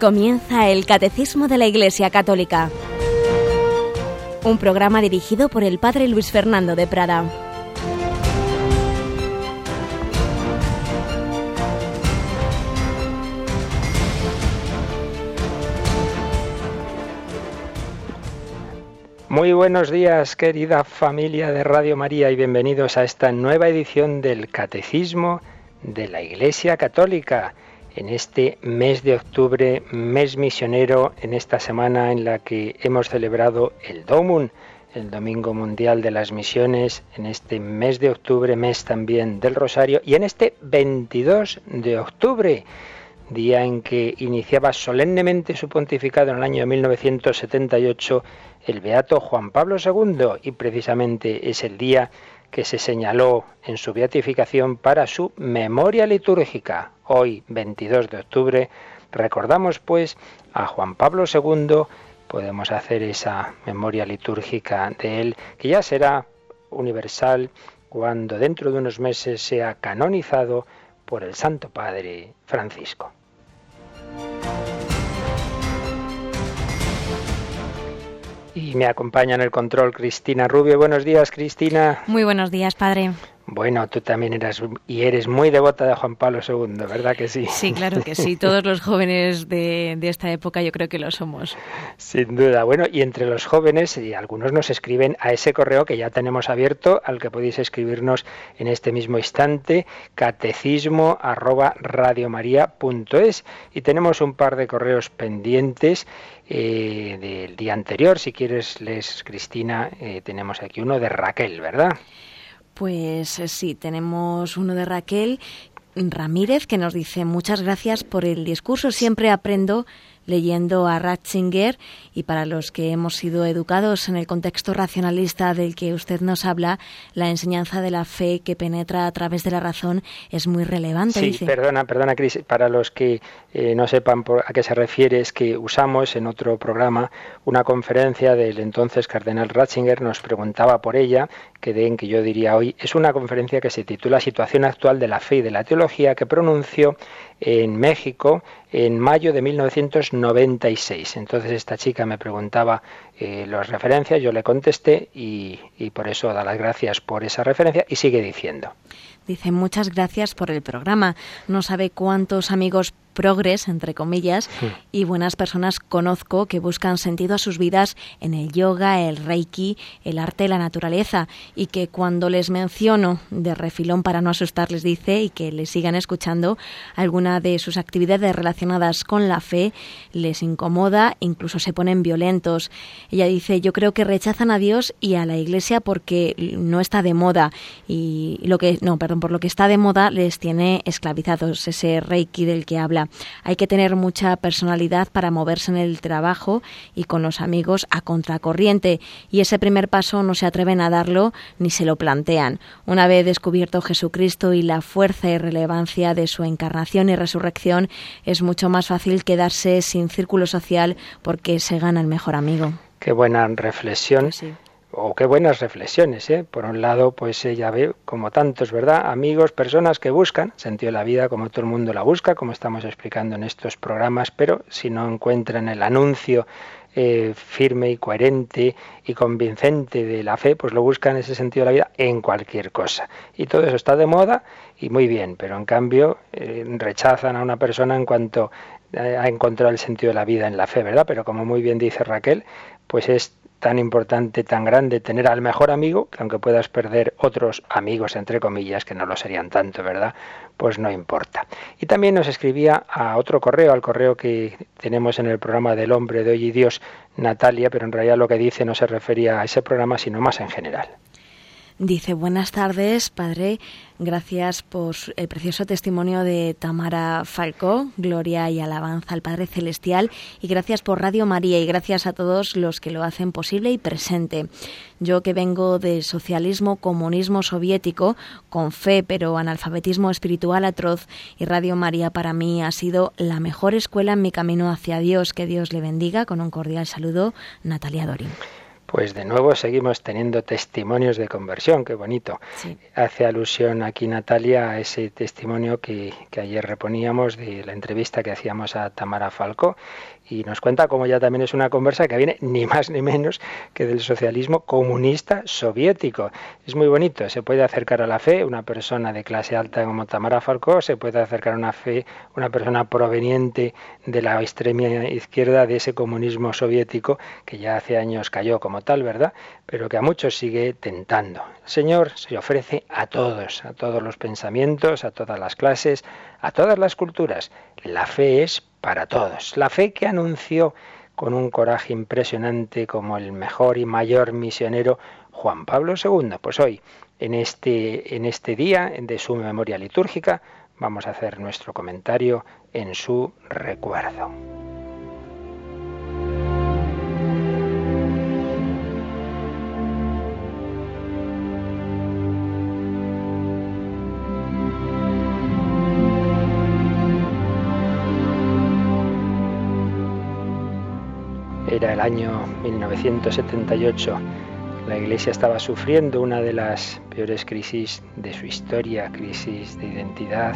Comienza el Catecismo de la Iglesia Católica, un programa dirigido por el Padre Luis Fernando de Prada. Muy buenos días, querida familia de Radio María, y bienvenidos a esta nueva edición del Catecismo de la Iglesia Católica en este mes de octubre, mes misionero, en esta semana en la que hemos celebrado el Domun, el Domingo Mundial de las Misiones, en este mes de octubre, mes también del Rosario, y en este 22 de octubre, día en que iniciaba solemnemente su pontificado en el año 1978 el Beato Juan Pablo II, y precisamente es el día que se señaló en su beatificación para su memoria litúrgica. Hoy, 22 de octubre, recordamos pues a Juan Pablo II, podemos hacer esa memoria litúrgica de él, que ya será universal cuando dentro de unos meses sea canonizado por el Santo Padre Francisco. Me acompaña en el control Cristina Rubio. Buenos días, Cristina. Muy buenos días, padre. Bueno, tú también eras y eres muy devota de Juan Pablo II, ¿verdad que sí? Sí, claro que sí. Todos los jóvenes de, esta época yo creo que lo somos. Sin duda. Bueno, y entre los jóvenes, y algunos nos escriben a ese correo que ya tenemos abierto, al que podéis escribirnos en este mismo instante, catecismo arroba Y tenemos un par de correos pendientes eh, del día anterior. Si quieres, les, Cristina, eh, tenemos aquí uno de Raquel, ¿verdad? Pues eh, sí, tenemos uno de Raquel Ramírez que nos dice muchas gracias por el discurso. Siempre aprendo leyendo a Ratzinger y para los que hemos sido educados en el contexto racionalista del que usted nos habla, la enseñanza de la fe que penetra a través de la razón es muy relevante. Sí, perdona, perdona, Cris, para los que eh, no sepan a qué se refiere, es que usamos en otro programa una conferencia del entonces cardenal Ratzinger, nos preguntaba por ella, que den que yo diría hoy, es una conferencia que se titula Situación actual de la fe y de la teología que pronunció en México en mayo de 1996. Entonces esta chica me preguntaba eh, las referencias, yo le contesté y, por eso da las gracias por esa referencia y sigue diciendo. Dice muchas gracias por el programa. No sabe cuántos amigos progres, entre comillas, y buenas personas conozco que buscan sentido a sus vidas en el yoga, el reiki, el arte, la naturaleza, y que cuando les menciono de refilón para no asustarles, dice, y que les sigan escuchando, alguna de sus actividades relacionadas con la fe les incomoda, incluso se ponen violentos. Ella dice, yo creo que rechazan a Dios y a la Iglesia porque no está de moda, y lo que, no, perdón, por lo que está de moda les tiene esclavizados, ese reiki del que habla. Hay que tener mucha personalidad para moverse en el trabajo y con los amigos a contracorriente y ese primer paso no se atreven a darlo ni se lo plantean. Una vez descubierto Jesucristo y la fuerza y relevancia de su encarnación y resurrección, es mucho más fácil quedarse sin círculo social porque se gana el mejor amigo. Qué buena reflexión o qué buenas reflexiones, ¿eh? Por un lado, pues ella ve, como tantos, ¿verdad? Amigos, personas que buscan sentido de la vida como todo el mundo la busca, como estamos explicando en estos programas, pero si no encuentran el anuncio eh, firme y coherente y convincente de la fe, pues lo buscan ese sentido de la vida en cualquier cosa. Y todo eso está de moda y muy bien, pero en cambio eh, rechazan a una persona en cuanto ha encontrado el sentido de la vida en la fe, ¿verdad? Pero como muy bien dice Raquel, pues es tan importante, tan grande tener al mejor amigo, que aunque puedas perder otros amigos, entre comillas, que no lo serían tanto, ¿verdad? Pues no importa. Y también nos escribía a otro correo, al correo que tenemos en el programa del hombre de hoy y Dios, Natalia, pero en realidad lo que dice no se refería a ese programa, sino más en general. Dice, buenas tardes, padre. Gracias por el precioso testimonio de Tamara Falcó. Gloria y alabanza al Padre Celestial. Y gracias por Radio María y gracias a todos los que lo hacen posible y presente. Yo que vengo del socialismo, comunismo soviético, con fe pero analfabetismo espiritual atroz, y Radio María para mí ha sido la mejor escuela en mi camino hacia Dios. Que Dios le bendiga. Con un cordial saludo, Natalia Dorin. Pues de nuevo seguimos teniendo testimonios de conversión, qué bonito. Hace alusión aquí Natalia a ese testimonio que, que, ayer reponíamos de la entrevista que hacíamos a Tamara Falco y nos cuenta cómo ya también es una conversa que viene ni más ni menos que del socialismo comunista soviético. Es muy bonito, se puede acercar a la fe una persona de clase alta como Tamara Falcó, se puede acercar a una fe una persona proveniente de la extrema izquierda de ese comunismo soviético que ya hace años cayó como tal, ¿verdad? Pero que a muchos sigue tentando. El Señor se ofrece a todos, a todos los pensamientos, a todas las clases, a todas las culturas. La fe es para todos. La fe que anunció con un coraje impresionante como el mejor y mayor misionero Juan Pablo II. Pues hoy, en este, en este día de su memoria litúrgica, vamos a hacer nuestro comentario en su recuerdo. Era el año 1978. La Iglesia estaba sufriendo una de las peores crisis de su historia, crisis de identidad,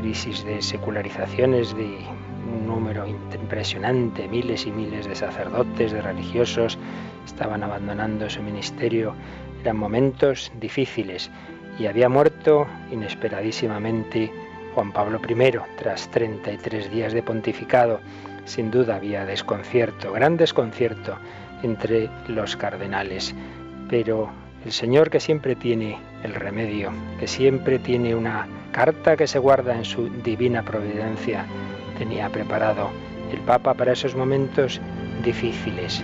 crisis de secularizaciones de un número impresionante, miles y miles de sacerdotes, de religiosos, estaban abandonando su ministerio. Eran momentos difíciles y había muerto inesperadísimamente Juan Pablo I tras 33 días de pontificado sin duda había desconcierto, gran desconcierto entre los cardenales, pero el Señor que siempre tiene el remedio, que siempre tiene una carta que se guarda en su divina providencia, tenía preparado el Papa para esos momentos difíciles.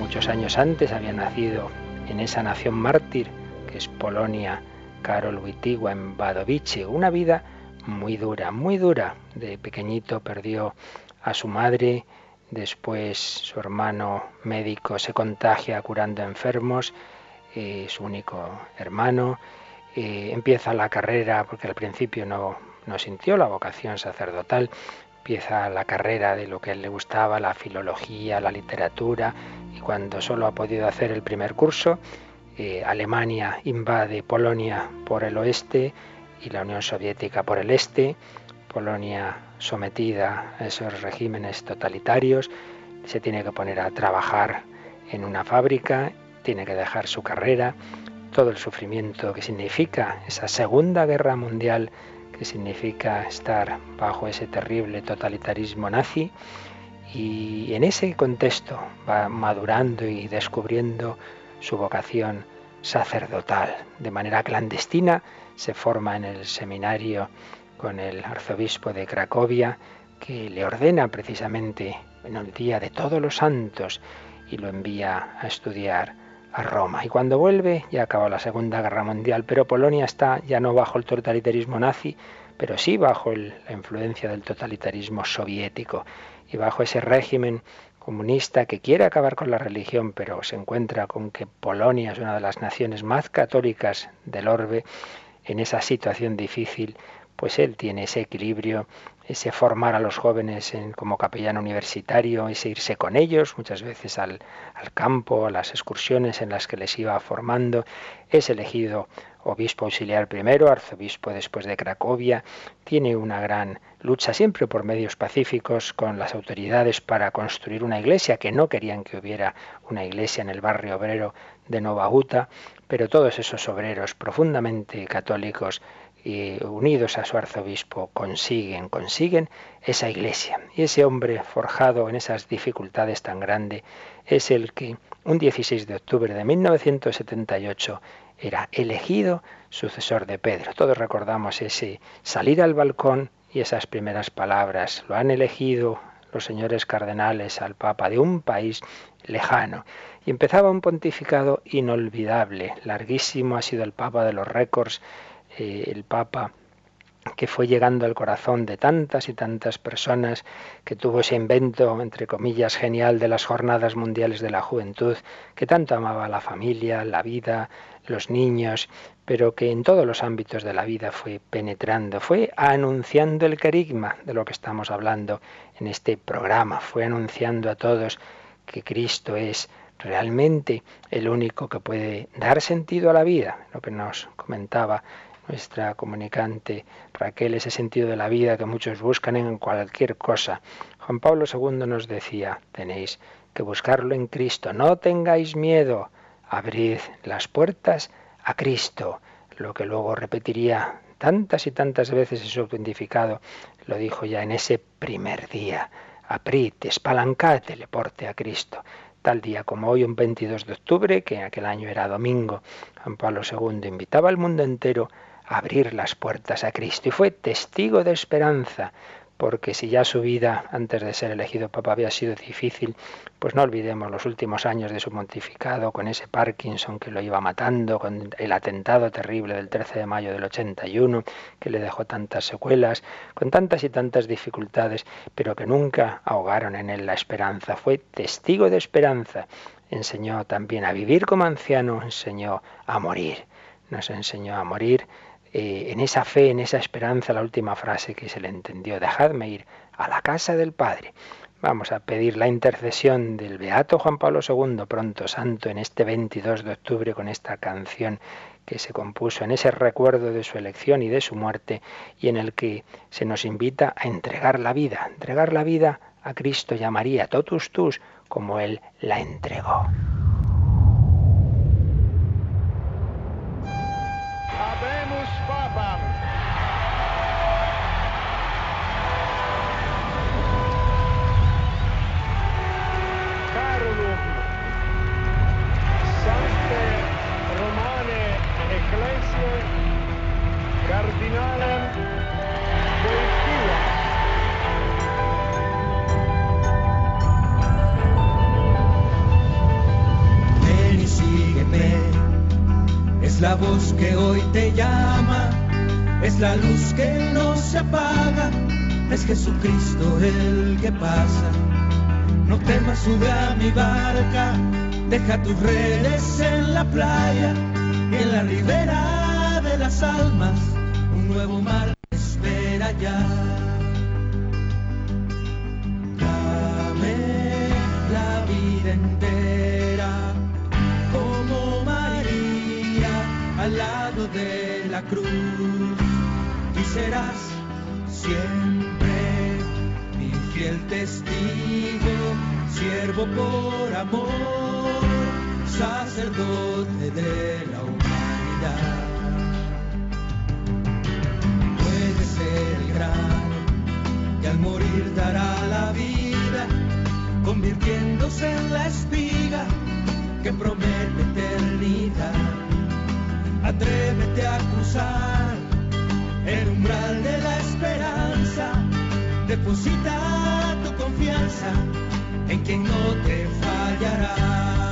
Muchos años antes había nacido en esa nación mártir que es Polonia, Karol Wojtyła en Wadowice, una vida muy dura, muy dura. De pequeñito perdió a su madre, después su hermano médico se contagia curando enfermos, eh, su único hermano, eh, empieza la carrera, porque al principio no, no sintió la vocación sacerdotal, empieza la carrera de lo que a él le gustaba, la filología, la literatura, y cuando solo ha podido hacer el primer curso, eh, Alemania invade Polonia por el oeste y la Unión Soviética por el este, Polonia sometida a esos regímenes totalitarios, se tiene que poner a trabajar en una fábrica, tiene que dejar su carrera, todo el sufrimiento que significa esa Segunda Guerra Mundial, que significa estar bajo ese terrible totalitarismo nazi, y en ese contexto va madurando y descubriendo su vocación sacerdotal. De manera clandestina se forma en el seminario con el arzobispo de Cracovia, que le ordena precisamente en el día de todos los santos y lo envía a estudiar a Roma. Y cuando vuelve, ya acaba la Segunda Guerra Mundial, pero Polonia está ya no bajo el totalitarismo nazi, pero sí bajo la influencia del totalitarismo soviético y bajo ese régimen comunista que quiere acabar con la religión, pero se encuentra con que Polonia es una de las naciones más católicas del orbe, en esa situación difícil, pues él tiene ese equilibrio, ese formar a los jóvenes en, como capellán universitario, ese irse con ellos muchas veces al, campo, a las excursiones en las que les iba formando. Es elegido obispo auxiliar primero, arzobispo después de Cracovia. Tiene una gran lucha siempre por medios pacíficos con las autoridades para construir una iglesia, que no querían que hubiera una iglesia en el barrio obrero de Nova Uta, pero todos esos obreros profundamente católicos y unidos a su arzobispo consiguen, consiguen esa iglesia. Y ese hombre forjado en esas dificultades tan grandes es el que un 16 de octubre de 1978 era elegido sucesor de Pedro. Todos recordamos ese salir al balcón y esas primeras palabras. Lo han elegido los señores cardenales al Papa de un país lejano. Y empezaba un pontificado inolvidable, larguísimo, ha sido el Papa de los récords eh, el Papa que fue llegando al corazón de tantas y tantas personas, que tuvo ese invento, entre comillas, genial de las jornadas mundiales de la juventud, que tanto amaba la familia, la vida, los niños, pero que en todos los ámbitos de la vida fue penetrando, fue anunciando el querigma de lo que estamos hablando en este programa, fue anunciando a todos que Cristo es realmente el único que puede dar sentido a la vida, lo que nos comentaba nuestra comunicante Raquel, ese sentido de la vida que muchos buscan en cualquier cosa. Juan Pablo II nos decía, tenéis que buscarlo en Cristo, no tengáis miedo, abrid las puertas a Cristo, lo que luego repetiría tantas y tantas veces en su identificado, lo dijo ya en ese primer día, aprid, espalancad le porte a Cristo. Tal día como hoy, un 22 de octubre, que en aquel año era domingo, Juan Pablo II invitaba al mundo entero abrir las puertas a Cristo y fue testigo de esperanza porque si ya su vida antes de ser elegido papa había sido difícil, pues no olvidemos los últimos años de su pontificado con ese Parkinson que lo iba matando, con el atentado terrible del 13 de mayo del 81 que le dejó tantas secuelas, con tantas y tantas dificultades, pero que nunca ahogaron en él la esperanza. Fue testigo de esperanza. Enseñó también a vivir como anciano, enseñó a morir. Nos enseñó a morir eh, en esa fe, en esa esperanza, la última frase que se le entendió, dejadme ir a la casa del Padre. Vamos a pedir la intercesión del Beato Juan Pablo II, pronto santo, en este 22 de octubre con esta canción que se compuso en ese recuerdo de su elección y de su muerte y en el que se nos invita a entregar la vida, entregar la vida a Cristo y a María, totus tus, como Él la entregó. La voz que hoy te llama, es la luz que no se apaga, es Jesucristo el que pasa. No temas, sube a mi barca, deja tus redes en la playa en la ribera de las almas, un nuevo mar espera ya. De la cruz y serás siempre mi fiel testigo, siervo por amor, sacerdote de la humanidad. Puede ser el gran y al morir dará la vida, convirtiéndose en la espiga que promete eternidad Atrévete a cruzar el umbral de la esperanza. Deposita tu confianza en quien no te fallará.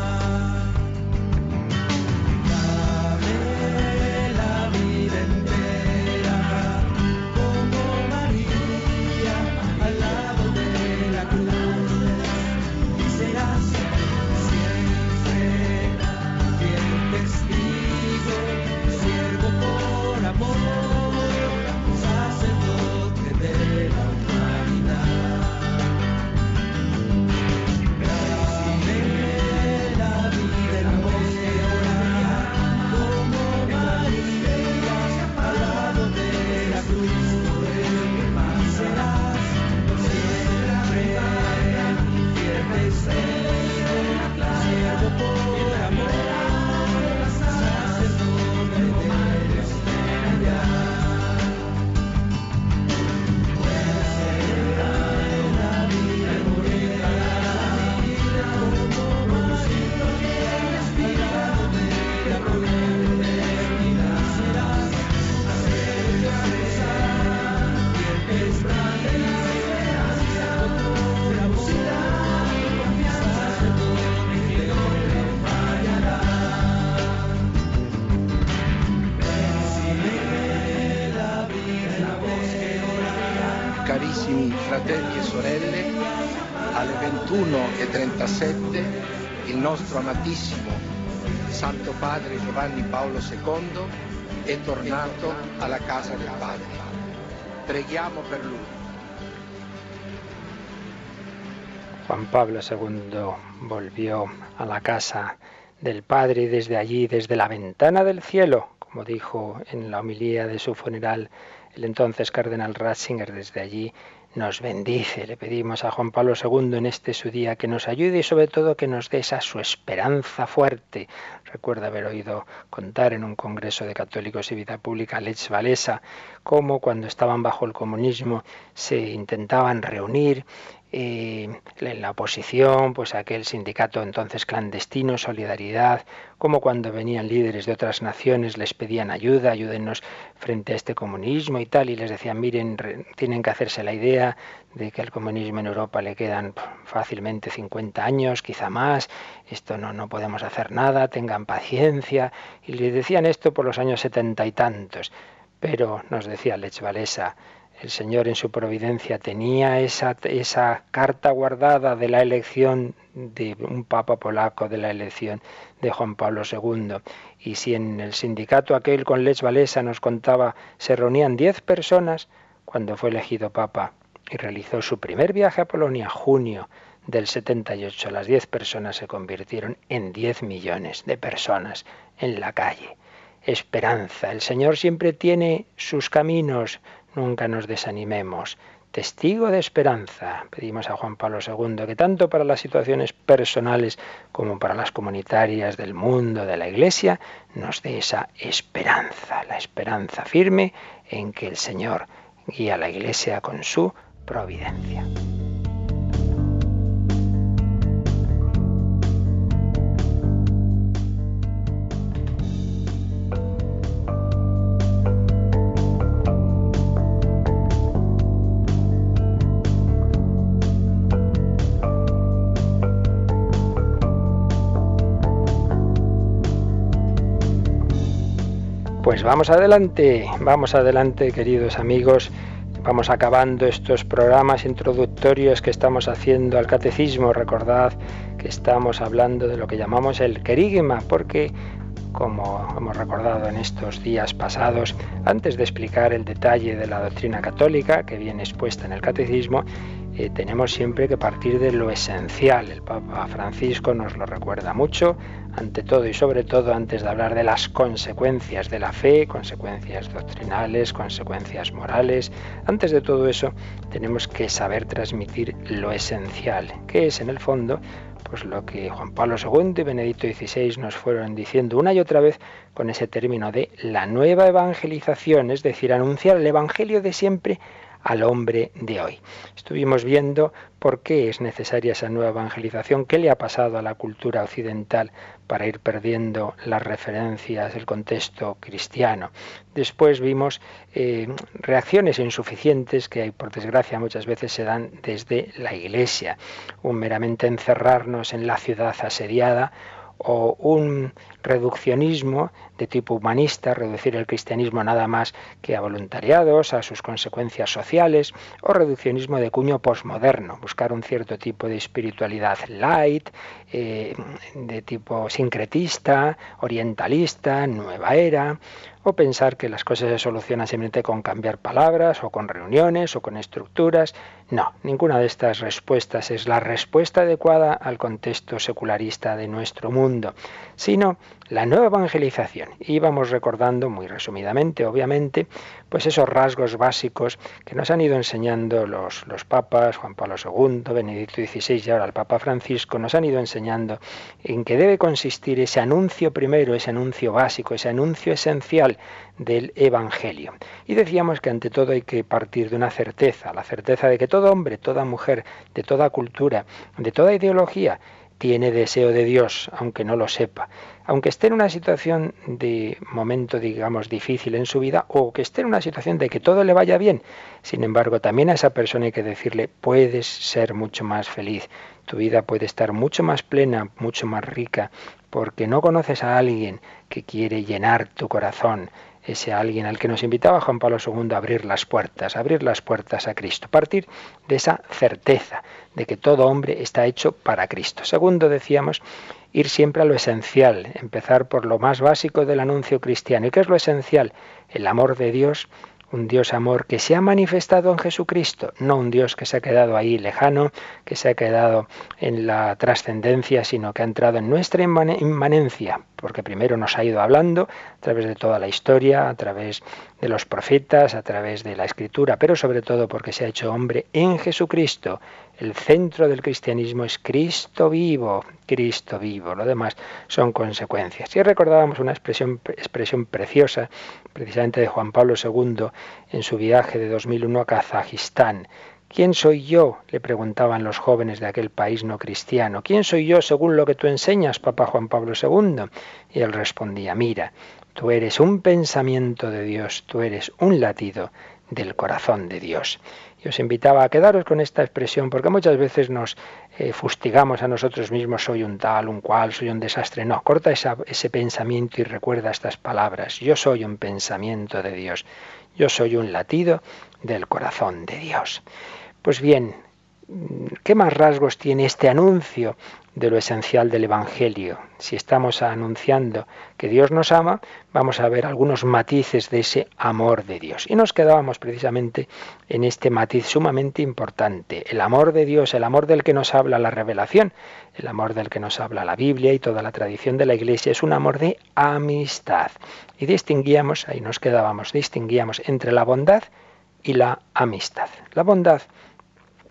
Nostro Santo Padre Giovanni Paolo II è tornato alla casa del Padre. Preghiamo per lui. Juan Pablo II volvió a la casa del Padre y desde allí, desde la ventana del cielo, como dijo en la homilía de su funeral el entonces cardenal Ratzinger, desde allí nos bendice. Le pedimos a Juan Pablo II en este su día que nos ayude y sobre todo que nos dé esa su esperanza fuerte. Recuerda haber oído contar en un congreso de católicos y vida pública Lech Walesa cómo cuando estaban bajo el comunismo se intentaban reunir en la oposición, pues aquel sindicato entonces clandestino, Solidaridad, como cuando venían líderes de otras naciones les pedían ayuda, ayúdennos frente a este comunismo y tal, y les decían, miren, tienen que hacerse la idea de que al comunismo en Europa le quedan fácilmente 50 años, quizá más, esto no, no podemos hacer nada, tengan paciencia, y les decían esto por los años setenta y tantos. Pero nos decía Lech Walesa, el Señor en su providencia tenía esa, carta guardada de la elección de un papa polaco, de la elección de Juan Pablo II. Y si en el sindicato aquel con Les Valesa nos contaba, se reunían diez personas cuando fue elegido papa y realizó su primer viaje a Polonia, junio del 78, las diez personas se convirtieron en diez millones de personas en la calle. Esperanza. El Señor siempre tiene sus caminos, nunca nos desanimemos. Testigo de esperanza, pedimos a Juan Pablo II, que tanto para las situaciones personales como para las comunitarias del mundo, de la Iglesia, nos dé esa esperanza, la esperanza firme en que el Señor guía a la Iglesia con su providencia. Pues vamos adelante, vamos adelante queridos amigos. Vamos acabando estos programas introductorios que estamos haciendo al catecismo. Recordad que estamos hablando de lo que llamamos el querigma, porque como hemos recordado en estos días pasados, antes de explicar el detalle de la doctrina católica que viene expuesta en el catecismo, eh, tenemos siempre que partir de lo esencial. El Papa Francisco nos lo recuerda mucho, ante todo y sobre todo antes de hablar de las consecuencias de la fe, consecuencias doctrinales, consecuencias morales. Antes de todo eso, tenemos que saber transmitir lo esencial, que es en el fondo pues lo que Juan Pablo II y Benedicto XVI nos fueron diciendo una y otra vez con ese término de la nueva evangelización, es decir, anunciar el Evangelio de siempre al hombre de hoy. Estuvimos viendo por qué es necesaria esa nueva evangelización, qué le ha pasado a la cultura occidental para ir perdiendo las referencias, el contexto cristiano. Después vimos eh, reacciones insuficientes que, por desgracia, muchas veces se dan desde la Iglesia. Un meramente encerrarnos en la ciudad asediada o un reduccionismo de tipo humanista, reducir el cristianismo nada más que a voluntariados, a sus consecuencias sociales, o reduccionismo de cuño posmoderno, buscar un cierto tipo de espiritualidad light, eh, de tipo sincretista, orientalista, nueva era, o pensar que las cosas se solucionan simplemente con cambiar palabras, o con reuniones, o con estructuras. No, ninguna de estas respuestas es la respuesta adecuada al contexto secularista de nuestro mundo, sino la nueva evangelización. Y vamos recordando, muy resumidamente, obviamente, pues esos rasgos básicos que nos han ido enseñando los, los papas, Juan Pablo II, Benedicto XVI y ahora el Papa Francisco, nos han ido enseñando en qué debe consistir ese anuncio primero, ese anuncio básico, ese anuncio esencial del Evangelio. Y decíamos que ante todo hay que partir de una certeza, la certeza de que todo hombre, toda mujer, de toda cultura, de toda ideología, tiene deseo de Dios, aunque no lo sepa aunque esté en una situación de momento, digamos, difícil en su vida, o que esté en una situación de que todo le vaya bien, sin embargo, también a esa persona hay que decirle, puedes ser mucho más feliz, tu vida puede estar mucho más plena, mucho más rica, porque no conoces a alguien que quiere llenar tu corazón, ese alguien al que nos invitaba Juan Pablo II a abrir las puertas, abrir las puertas a Cristo, partir de esa certeza de que todo hombre está hecho para Cristo. Segundo, decíamos, ir siempre a lo esencial, empezar por lo más básico del anuncio cristiano. ¿Y qué es lo esencial? El amor de Dios un Dios amor que se ha manifestado en Jesucristo, no un Dios que se ha quedado ahí lejano, que se ha quedado en la trascendencia, sino que ha entrado en nuestra inmanencia, porque primero nos ha ido hablando a través de toda la historia, a través de los profetas, a través de la escritura, pero sobre todo porque se ha hecho hombre en Jesucristo. El centro del cristianismo es Cristo vivo, Cristo vivo. Lo demás son consecuencias. Y recordábamos una expresión, expresión preciosa, precisamente de Juan Pablo II, en su viaje de 2001 a Kazajistán. ¿Quién soy yo? le preguntaban los jóvenes de aquel país no cristiano. ¿Quién soy yo según lo que tú enseñas, Papa Juan Pablo II? Y él respondía, mira, tú eres un pensamiento de Dios, tú eres un latido del corazón de Dios. Y os invitaba a quedaros con esta expresión, porque muchas veces nos eh, fustigamos a nosotros mismos, soy un tal, un cual, soy un desastre. No, corta ese pensamiento y recuerda estas palabras. Yo soy un pensamiento de Dios, yo soy un latido del corazón de Dios. Pues bien, ¿qué más rasgos tiene este anuncio de lo esencial del Evangelio. Si estamos anunciando que Dios nos ama, vamos a ver algunos matices de ese amor de Dios. Y nos quedábamos precisamente en este matiz sumamente importante. El amor de Dios, el amor del que nos habla la revelación, el amor del que nos habla la Biblia y toda la tradición de la Iglesia, es un amor de amistad. Y distinguíamos, ahí nos quedábamos, distinguíamos entre la bondad y la amistad. La bondad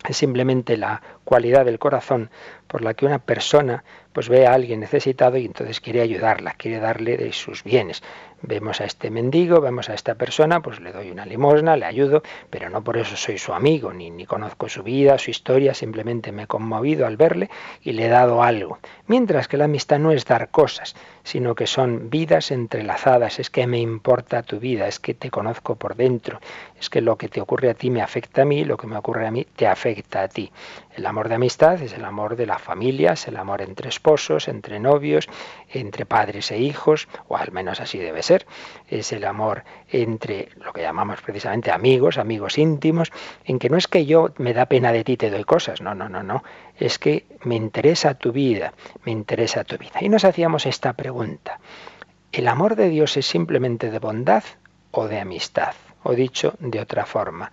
es simplemente la cualidad del corazón por la que una persona pues ve a alguien necesitado y entonces quiere ayudarla, quiere darle de sus bienes. Vemos a este mendigo, vemos a esta persona, pues le doy una limosna, le ayudo, pero no por eso soy su amigo, ni, ni conozco su vida, su historia, simplemente me he conmovido al verle y le he dado algo. Mientras que la amistad no es dar cosas, sino que son vidas entrelazadas, es que me importa tu vida, es que te conozco por dentro, es que lo que te ocurre a ti me afecta a mí, lo que me ocurre a mí te afecta a ti. El amor de amistad es el amor de la familia, es el amor entre esposos, entre novios, entre padres e hijos, o al menos así debe ser. Es el amor entre lo que llamamos precisamente amigos, amigos íntimos, en que no es que yo me da pena de ti te doy cosas, no, no, no, no. Es que me interesa tu vida, me interesa tu vida. Y nos hacíamos esta pregunta. ¿El amor de Dios es simplemente de bondad o de amistad? O dicho de otra forma,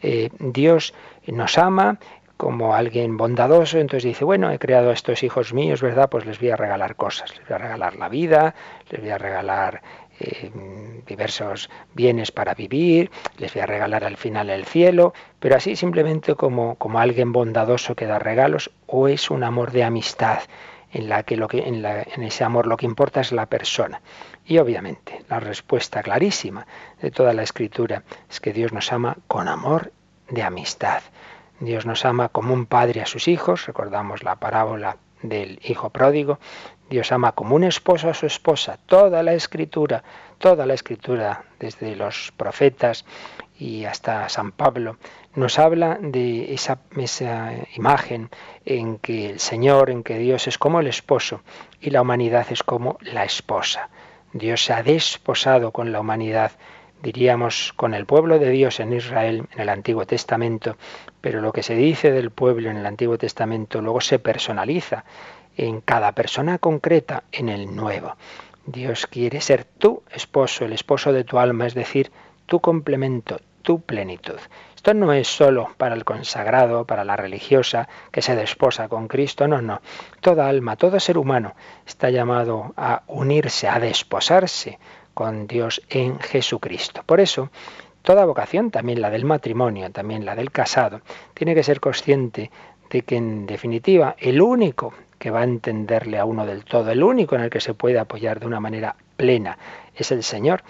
eh, Dios nos ama, como alguien bondadoso, entonces dice, bueno, he creado a estos hijos míos, ¿verdad? Pues les voy a regalar cosas, les voy a regalar la vida, les voy a regalar eh, diversos bienes para vivir, les voy a regalar al final el cielo, pero así simplemente como, como alguien bondadoso que da regalos, o es un amor de amistad, en la que, lo que en, en ese amor lo que importa es la persona. Y obviamente la respuesta clarísima de toda la escritura es que Dios nos ama con amor de amistad. Dios nos ama como un padre a sus hijos, recordamos la parábola del hijo pródigo. Dios ama como un esposo a su esposa. Toda la escritura, toda la escritura, desde los profetas y hasta San Pablo, nos habla de esa, esa, imagen en que el Señor, en que Dios es como el esposo y la humanidad es como la esposa. Dios se ha desposado con la humanidad diríamos, con el pueblo de Dios en Israel en el Antiguo Testamento, pero lo que se dice del pueblo en el Antiguo Testamento luego se personaliza en cada persona concreta en el Nuevo. Dios quiere ser tu esposo, el esposo de tu alma, es decir, tu complemento, tu plenitud. Esto no es solo para el consagrado, para la religiosa que se desposa con Cristo, no, no. Toda alma, todo ser humano está llamado a unirse, a desposarse con Dios en Jesucristo. Por eso, toda vocación, también la del matrimonio, también la del casado, tiene que ser consciente de que en definitiva el único que va a entenderle a uno del todo, el único en el que se puede apoyar de una manera plena es el Señor,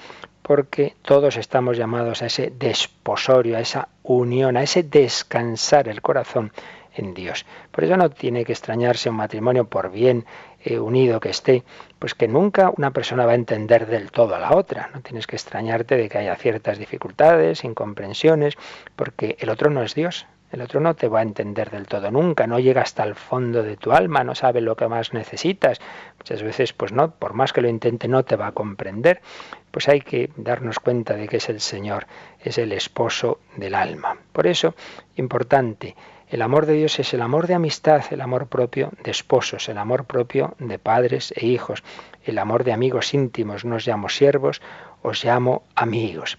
porque todos estamos llamados a ese desposorio, a esa unión, a ese descansar el corazón en Dios. Por eso no tiene que extrañarse un matrimonio por bien eh, unido que esté, pues que nunca una persona va a entender del todo a la otra. No tienes que extrañarte de que haya ciertas dificultades, incomprensiones, porque el otro no es Dios. El otro no te va a entender del todo nunca, no llega hasta el fondo de tu alma, no sabe lo que más necesitas. Muchas veces, pues no, por más que lo intente, no te va a comprender. Pues hay que darnos cuenta de que es el Señor, es el esposo del alma. Por eso, importante, el amor de Dios es el amor de amistad, el amor propio de esposos, el amor propio de padres e hijos, el amor de amigos íntimos. No os llamo siervos, os llamo amigos.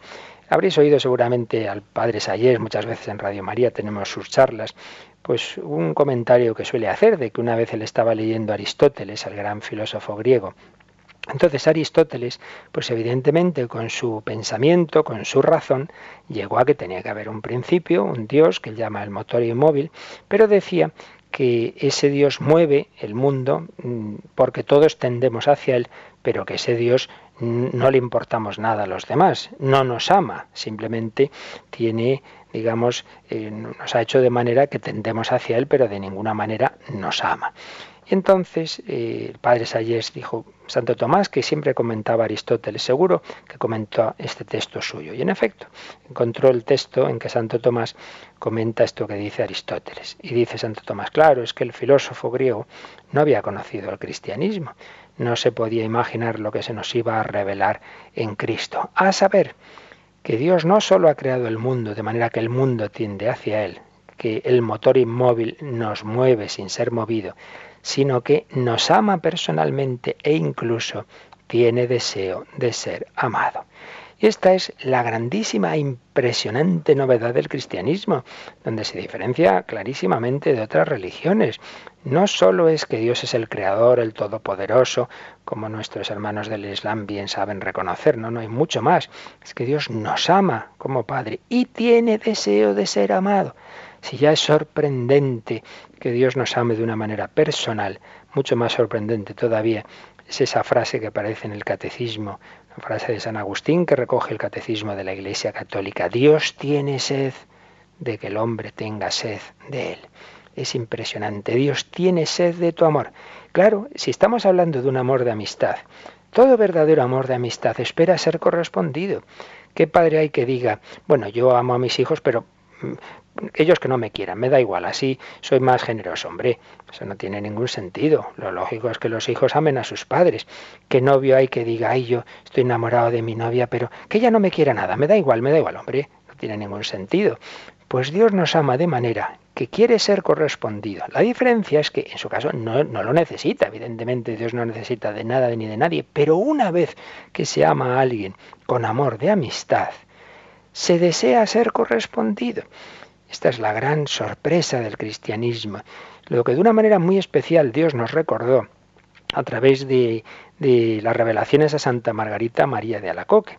Habréis oído seguramente al padre Sayers, muchas veces en Radio María tenemos sus charlas, pues un comentario que suele hacer de que una vez él estaba leyendo Aristóteles, el gran filósofo griego, entonces Aristóteles, pues evidentemente con su pensamiento, con su razón, llegó a que tenía que haber un principio, un Dios que él llama el motor inmóvil, pero decía que ese Dios mueve el mundo mm, porque todos tendemos hacia él, pero que ese Dios no le importamos nada a los demás, no nos ama, simplemente tiene, digamos, eh, nos ha hecho de manera que tendemos hacia él, pero de ninguna manera nos ama. Entonces eh, el padre Sayes dijo, Santo Tomás, que siempre comentaba Aristóteles, seguro que comentó este texto suyo. Y en efecto, encontró el texto en que Santo Tomás comenta esto que dice Aristóteles. Y dice Santo Tomás, claro, es que el filósofo griego no había conocido el cristianismo, no se podía imaginar lo que se nos iba a revelar en Cristo. A saber, que Dios no solo ha creado el mundo de manera que el mundo tiende hacia Él, que el motor inmóvil nos mueve sin ser movido, sino que nos ama personalmente e incluso tiene deseo de ser amado. Y esta es la grandísima e impresionante novedad del cristianismo, donde se diferencia clarísimamente de otras religiones. No solo es que Dios es el creador, el todopoderoso, como nuestros hermanos del Islam bien saben reconocer, no, no hay mucho más. Es que Dios nos ama como Padre y tiene deseo de ser amado. Si ya es sorprendente que Dios nos ame de una manera personal, mucho más sorprendente todavía es esa frase que aparece en el catecismo, la frase de San Agustín que recoge el catecismo de la Iglesia Católica. Dios tiene sed de que el hombre tenga sed de él. Es impresionante. Dios tiene sed de tu amor. Claro, si estamos hablando de un amor de amistad, todo verdadero amor de amistad espera ser correspondido. ¿Qué padre hay que diga, bueno, yo amo a mis hijos, pero mm, ellos que no me quieran, me da igual, así soy más generoso, hombre, eso no tiene ningún sentido. Lo lógico es que los hijos amen a sus padres. ¿Qué novio hay que diga, ay, yo estoy enamorado de mi novia, pero que ella no me quiera nada, me da igual, me da igual, hombre, no tiene ningún sentido. Pues Dios nos ama de manera que quiere ser correspondido. La diferencia es que en su caso no, no, lo necesita, evidentemente Dios no necesita de nada ni de nadie, pero una vez que se ama a alguien con amor de amistad, se desea ser correspondido. Esta es la gran sorpresa del cristianismo. Lo que de una manera muy especial Dios nos recordó a través de, de las revelaciones a Santa Margarita María de Alacoque.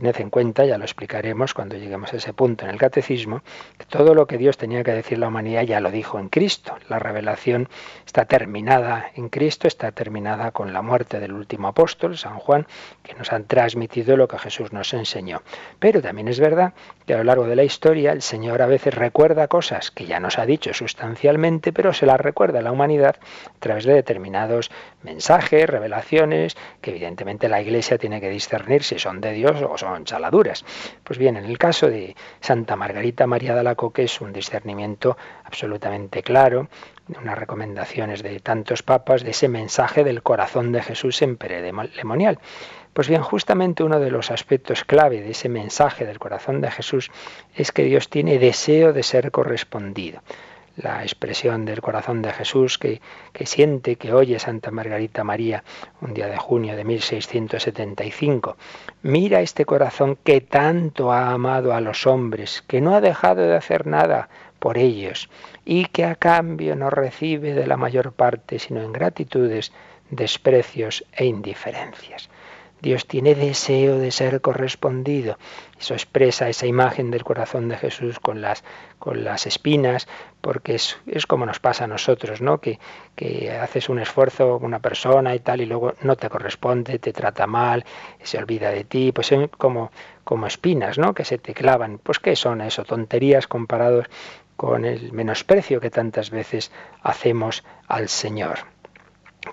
Tened en cuenta, ya lo explicaremos cuando lleguemos a ese punto en el catecismo, que todo lo que Dios tenía que decir a la humanidad ya lo dijo en Cristo. La revelación está terminada en Cristo, está terminada con la muerte del último apóstol, San Juan, que nos han transmitido lo que Jesús nos enseñó. Pero también es verdad que a lo largo de la historia el Señor a veces recuerda cosas que ya nos ha dicho sustancialmente, pero se las recuerda a la humanidad a través de determinados mensajes, revelaciones, que evidentemente la Iglesia tiene que discernir si son de Dios o son chaladuras. Pues bien, en el caso de Santa Margarita María de Alacoque es un discernimiento absolutamente claro, unas recomendaciones de tantos papas de ese mensaje del corazón de Jesús en peredemonial. Pues bien, justamente uno de los aspectos clave de ese mensaje del corazón de Jesús es que Dios tiene deseo de ser correspondido la expresión del corazón de Jesús que, siente, que oye Santa Margarita María un día de junio de 1675. Mira este corazón que tanto ha amado a los hombres, que no ha dejado de hacer nada por ellos y que a cambio no recibe de la mayor parte sino ingratitudes, desprecios e indiferencias. Dios tiene deseo de ser correspondido. Eso expresa esa imagen del corazón de Jesús con las, con las espinas, porque es, es como nos pasa a nosotros, ¿no? Que, que haces un esfuerzo con una persona y tal, y luego no te corresponde, te trata mal, se olvida de ti, pues son como, como espinas, ¿no? Que se te clavan. Pues ¿qué son eso? Tonterías comparados con el menosprecio que tantas veces hacemos al Señor.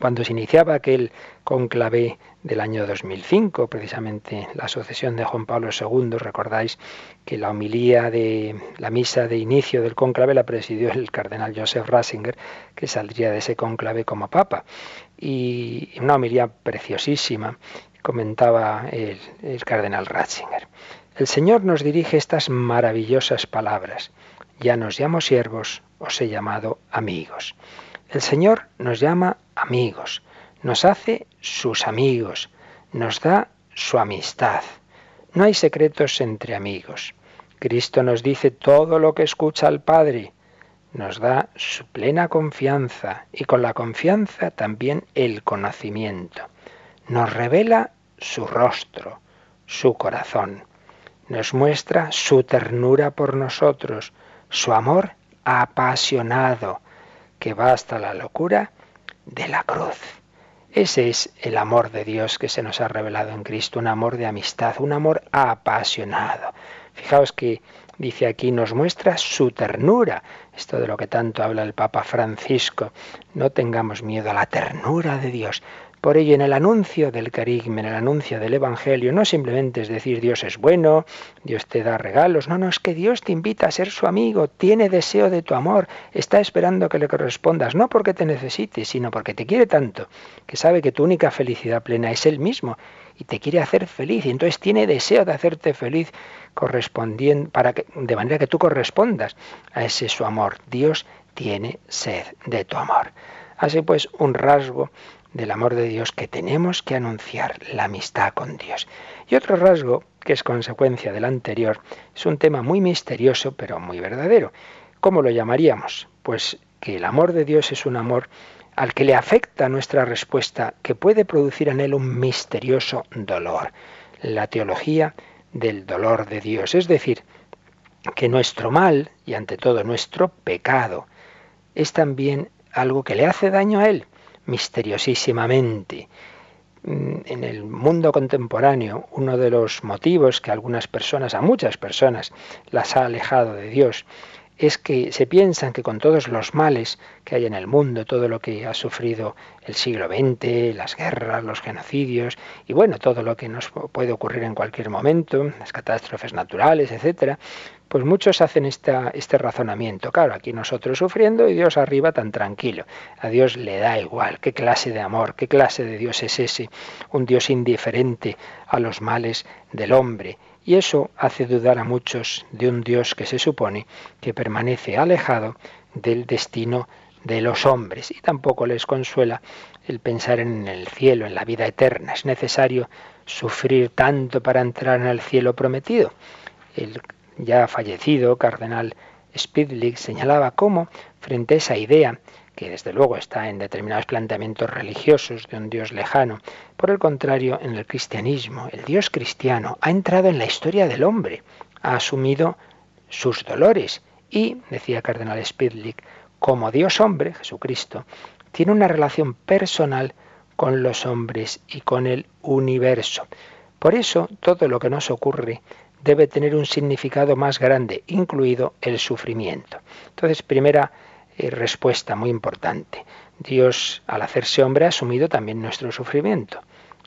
Cuando se iniciaba aquel conclave del año 2005, precisamente la sucesión de Juan Pablo II, recordáis que la homilía de la misa de inicio del conclave la presidió el cardenal Joseph Ratzinger, que saldría de ese conclave como papa. Y una homilía preciosísima, comentaba el, el cardenal Ratzinger. El Señor nos dirige estas maravillosas palabras. Ya nos llamo siervos, os he llamado amigos. El Señor nos llama amigos, nos hace sus amigos, nos da su amistad, No hay secretos entre amigos. Cristo nos dice todo lo que escucha al Padre. Nos da su plena confianza y con la confianza también el conocimiento. Nos revela su rostro, su corazón. Nos muestra su ternura por nosotros, su amor apasionado, que va hasta la locura de la cruz. Ese es el amor de Dios que se nos ha revelado en Cristo, un amor de amistad, un amor apasionado. Fijaos que dice aquí, nos muestra su ternura. Esto de lo que tanto habla el Papa Francisco. No tengamos miedo a la ternura de Dios. Por ello, en el anuncio del carigme, en el anuncio del Evangelio, no simplemente es decir Dios es bueno, Dios te da regalos, no, no, es que Dios te invita a ser su amigo, tiene deseo de tu amor, está esperando que le correspondas, no porque te necesite, sino porque te quiere tanto, que sabe que tu única felicidad plena es Él mismo y te quiere hacer feliz, y entonces tiene deseo de hacerte feliz correspondiendo, para que, de manera que tú correspondas a ese su amor. Dios tiene sed de tu amor. Así pues, un rasgo del amor de Dios que tenemos que anunciar, la amistad con Dios. Y otro rasgo, que es consecuencia del anterior, es un tema muy misterioso, pero muy verdadero. ¿Cómo lo llamaríamos? Pues que el amor de Dios es un amor al que le afecta nuestra respuesta, que puede producir en él un misterioso dolor. La teología del dolor de Dios, es decir, que nuestro mal, y ante todo nuestro pecado, es también algo que le hace daño a Él misteriosísimamente. Mm, en el mundo contemporáneo, uno de los motivos que algunas personas, a muchas personas, las ha alejado de Dios, es que se piensan que con todos los males que hay en el mundo, todo lo que ha sufrido el siglo XX, las guerras, los genocidios y bueno, todo lo que nos puede ocurrir en cualquier momento, las catástrofes naturales, etcétera, pues muchos hacen esta, este razonamiento. Claro, aquí nosotros sufriendo y Dios arriba tan tranquilo. A Dios le da igual qué clase de amor, qué clase de Dios es ese, un Dios indiferente a los males del hombre. Y eso hace dudar a muchos de un Dios que se supone que permanece alejado del destino de los hombres. Y tampoco les consuela el pensar en el cielo, en la vida eterna. Es necesario sufrir tanto para entrar en el cielo prometido. El ya fallecido cardenal Spidlick señalaba cómo, frente a esa idea, que desde luego está en determinados planteamientos religiosos de un Dios lejano, por el contrario, en el cristianismo, el Dios cristiano ha entrado en la historia del hombre, ha asumido sus dolores y, decía cardenal Spidlick, como Dios hombre, Jesucristo, tiene una relación personal con los hombres y con el universo. Por eso todo lo que nos ocurre debe tener un significado más grande, incluido el sufrimiento. Entonces, primera eh, respuesta muy importante. Dios, al hacerse hombre, ha asumido también nuestro sufrimiento.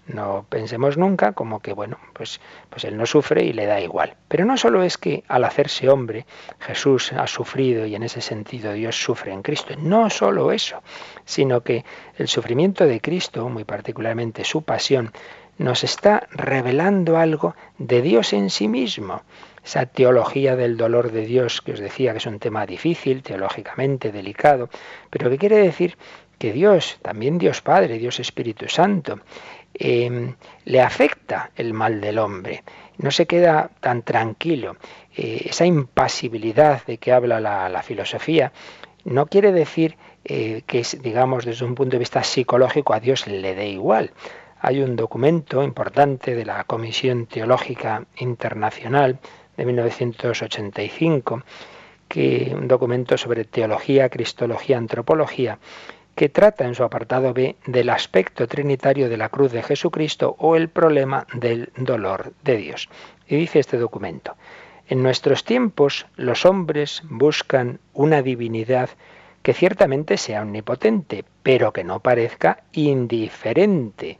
No pensemos nunca como que, bueno, pues, pues Él no sufre y le da igual. Pero no solo es que al hacerse hombre Jesús ha sufrido y en ese sentido Dios sufre en Cristo. No solo eso, sino que el sufrimiento de Cristo, muy particularmente su pasión, nos está revelando algo de Dios en sí mismo. Esa teología del dolor de Dios que os decía que es un tema difícil, teológicamente delicado, pero que quiere decir que Dios, también Dios Padre, Dios Espíritu Santo, em, le afecta el mal del hombre. No se queda tan tranquilo. Eh, esa impasibilidad de que habla la, filosofía no quiere decir eh, que, digamos, desde un punto de vista psicológico a Dios le dé igual. Hay un documento importante de la Comisión Teológica Internacional de 1985, que un documento sobre teología, cristología, antropología, que trata en su apartado B del aspecto trinitario de la cruz de Jesucristo o el problema del dolor de Dios. Y dice este documento, en nuestros tiempos los hombres buscan una divinidad que ciertamente sea omnipotente, pero que no parezca indiferente.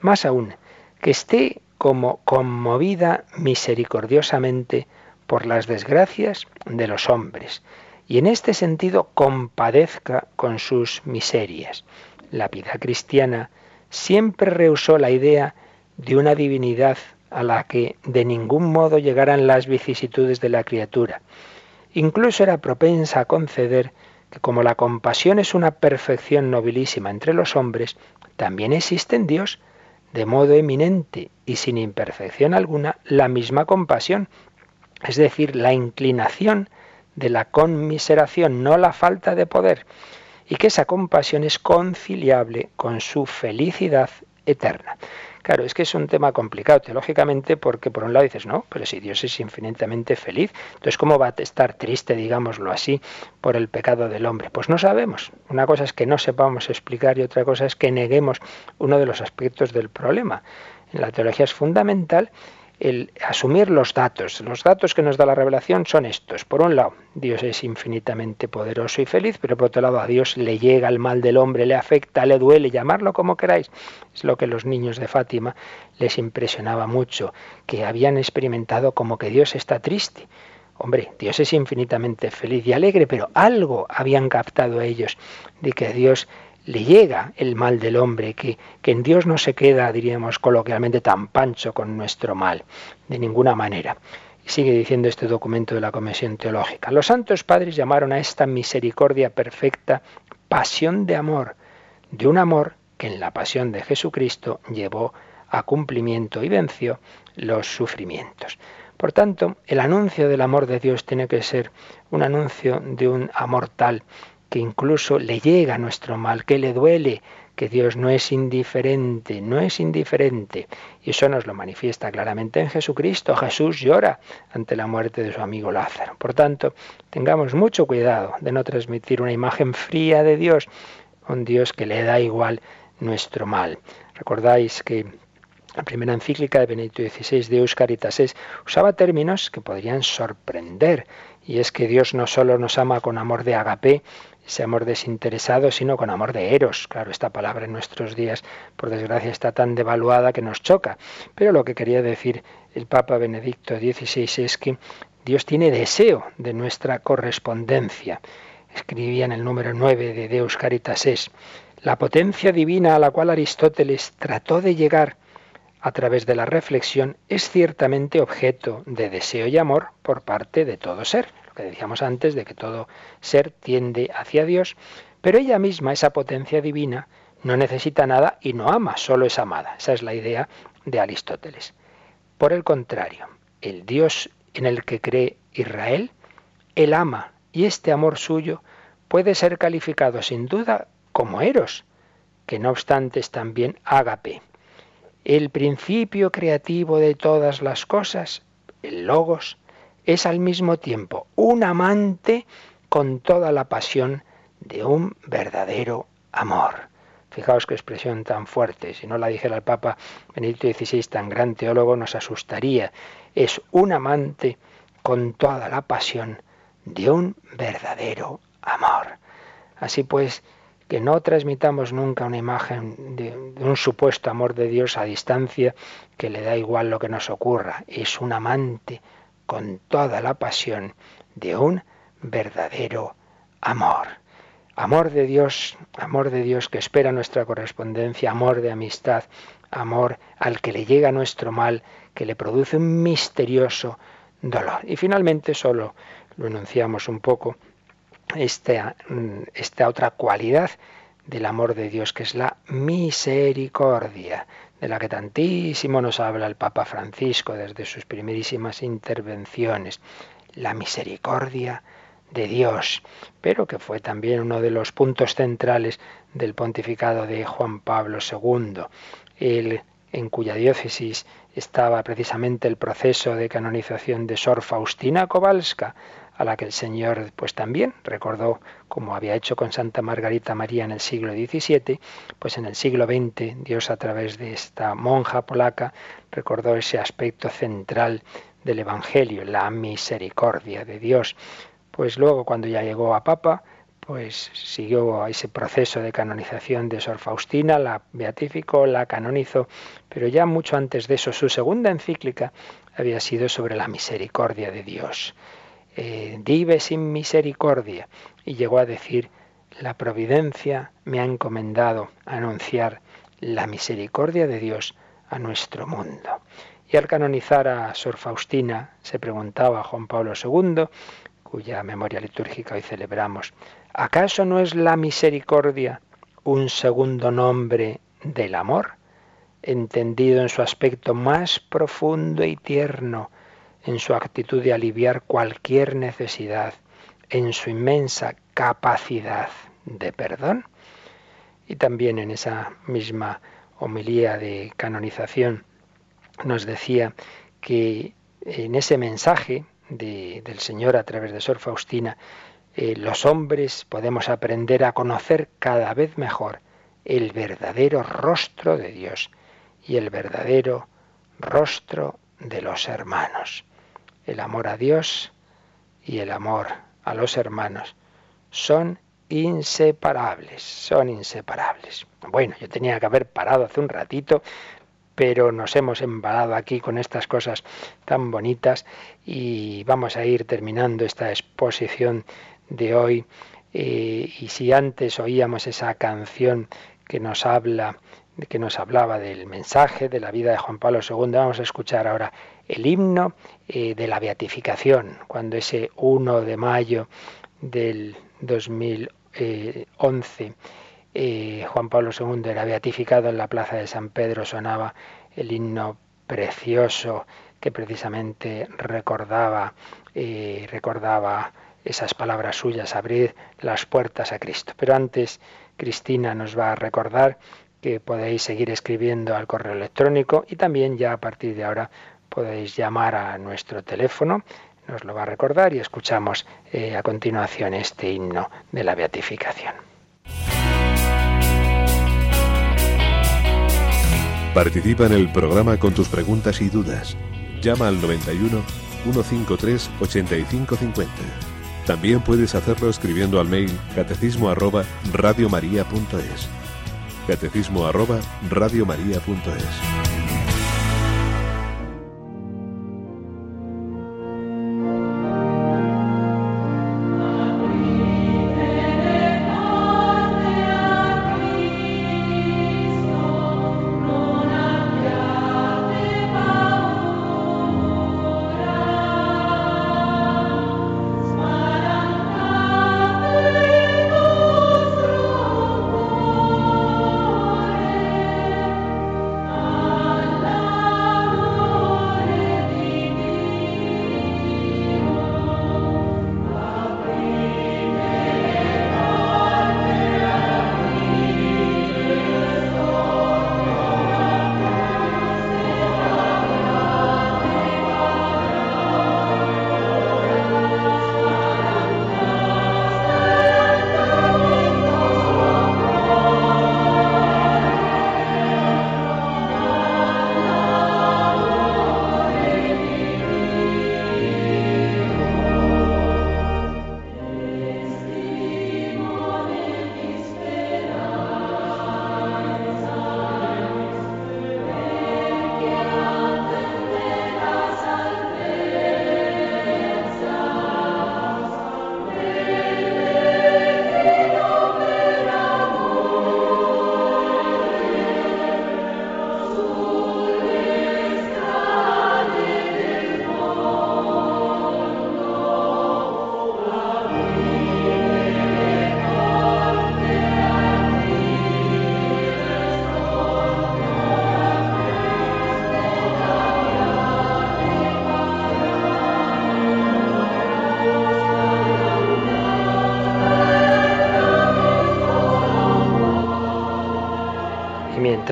Más aún, que esté como conmovida misericordiosamente por las desgracias de los hombres, y en este sentido compadezca con sus miserias. La vida cristiana siempre rehusó la idea de una divinidad a la que de ningún modo llegaran las vicisitudes de la criatura. Incluso era propensa a conceder que como la compasión es una perfección nobilísima entre los hombres, también existe en Dios de modo eminente y sin imperfección alguna la misma compasión, es decir, la inclinación de la conmiseración, no la falta de poder, y que esa compasión es conciliable con su felicidad eterna. Claro, es que es un tema complicado teológicamente porque por un lado dices, no, pero si Dios es infinitamente feliz, entonces ¿cómo va a estar triste, digámoslo así, por el pecado del hombre? Pues no sabemos. Una cosa es que no sepamos explicar y otra cosa es que neguemos uno de los aspectos del problema. En la teología es fundamental el asumir los datos. Los datos que nos da la revelación son estos. Por un lado, Dios es infinitamente poderoso y feliz, pero por otro lado, a Dios le llega el mal del hombre, le afecta, le duele, llamarlo como queráis. Es lo que los niños de Fátima les impresionaba mucho, que habían experimentado como que Dios está triste. Hombre, Dios es infinitamente feliz y alegre, pero algo habían captado ellos de que Dios le llega el mal del hombre, que, que en Dios no se queda, diríamos coloquialmente, tan pancho con nuestro mal, de ninguna manera. Sigue diciendo este documento de la Comisión Teológica. Los santos padres llamaron a esta misericordia perfecta pasión de amor, de un amor que en la pasión de Jesucristo llevó a cumplimiento y venció los sufrimientos. Por tanto, el anuncio del amor de Dios tiene que ser un anuncio de un amor tal que incluso le llega nuestro mal, que le duele, que Dios no es indiferente, no es indiferente. Y eso nos lo manifiesta claramente en Jesucristo. Jesús llora ante la muerte de su amigo Lázaro. Por tanto, tengamos mucho cuidado de no transmitir una imagen fría de Dios, un Dios que le da igual nuestro mal. Recordáis que la primera encíclica de Benedicto XVI, Deus Caritas, es, usaba términos que podrían sorprender. Y es que Dios no solo nos ama con amor de agape, ese amor desinteresado, sino con amor de eros. Claro, esta palabra en nuestros días, por desgracia, está tan devaluada que nos choca. Pero lo que quería decir el Papa Benedicto XVI es que Dios tiene deseo de nuestra correspondencia. Escribía en el número 9 de Deus Caritas es, la potencia divina a la cual Aristóteles trató de llegar a través de la reflexión es ciertamente objeto de deseo y amor por parte de todo ser que decíamos antes de que todo ser tiende hacia Dios, pero ella misma, esa potencia divina, no necesita nada y no ama, solo es amada. Esa es la idea de Aristóteles. Por el contrario, el Dios en el que cree Israel, él ama y este amor suyo puede ser calificado sin duda como eros, que no obstante es también ágape. El principio creativo de todas las cosas, el logos, es al mismo tiempo un amante con toda la pasión de un verdadero amor. Fijaos qué expresión tan fuerte. Si no la dijera el Papa Benedicto XVI, tan gran teólogo, nos asustaría. Es un amante con toda la pasión de un verdadero amor. Así pues, que no transmitamos nunca una imagen de, un supuesto amor de Dios a distancia que le da igual lo que nos ocurra. Es un amante con toda la pasión de un verdadero amor. Amor de Dios, amor de Dios que espera nuestra correspondencia, amor de amistad, amor al que le llega nuestro mal, que le produce un misterioso dolor. Y finalmente solo lo enunciamos un poco, esta, esta otra cualidad del amor de Dios, que es la misericordia de la que tantísimo nos habla el Papa Francisco desde sus primerísimas intervenciones, la misericordia de Dios, pero que fue también uno de los puntos centrales del pontificado de Juan Pablo II, el, en cuya diócesis estaba precisamente el proceso de canonización de Sor Faustina Kowalska, a la que el Señor pues también recordó como había hecho con Santa Margarita María en el siglo XVII, pues en el siglo XX Dios a través de esta monja polaca recordó ese aspecto central del Evangelio, la misericordia de Dios. Pues luego cuando ya llegó a Papa, pues siguió ese proceso de canonización de Sor Faustina, la beatificó, la canonizó, pero ya mucho antes de eso, su segunda encíclica había sido sobre la misericordia de Dios eh, sin misericordia. Y llegó a decir, la providencia me ha encomendado anunciar la misericordia de Dios a nuestro mundo. Y al canonizar a Sor Faustina, se preguntaba Juan Pablo II, cuya memoria litúrgica hoy celebramos, ¿acaso no es la misericordia un segundo nombre del amor? entendido en su aspecto más profundo y tierno, en su actitud de aliviar cualquier necesidad, en su inmensa capacidad de perdón. Y también en esa misma homilía de canonización nos decía que en ese mensaje del Señor a través de Sor Faustina, eh, los hombres podemos aprender a conocer cada vez mejor el verdadero rostro de Dios y el verdadero rostro de los hermanos. El amor a Dios y el amor a los hermanos son inseparables, son inseparables. Bueno, yo tenía que haber parado hace un ratito, pero nos hemos embalado aquí con estas cosas tan bonitas y vamos a ir terminando esta exposición de hoy. Eh, y si antes oíamos esa canción que nos habla, que nos hablaba del mensaje de la vida de Juan Pablo II, vamos a escuchar ahora el himno eh, de la beatificación, cuando ese 1 de mayo del 2011 eh, Juan Pablo II era beatificado en la plaza de San Pedro, sonaba el himno precioso que precisamente recordaba, eh, recordaba esas palabras suyas, abrir las puertas a Cristo. Pero antes, Cristina nos va a recordar que podéis seguir escribiendo al correo electrónico y también ya a partir de ahora podéis llamar a nuestro teléfono, nos lo va a recordar y escuchamos eh, a continuación este himno de la beatificación. Participa en el programa con tus preguntas y dudas. Llama al 91 153 8550. También puedes hacerlo escribiendo al mail catecismo arroba radiomaria.es. Catecismo arroba radiomaria.es.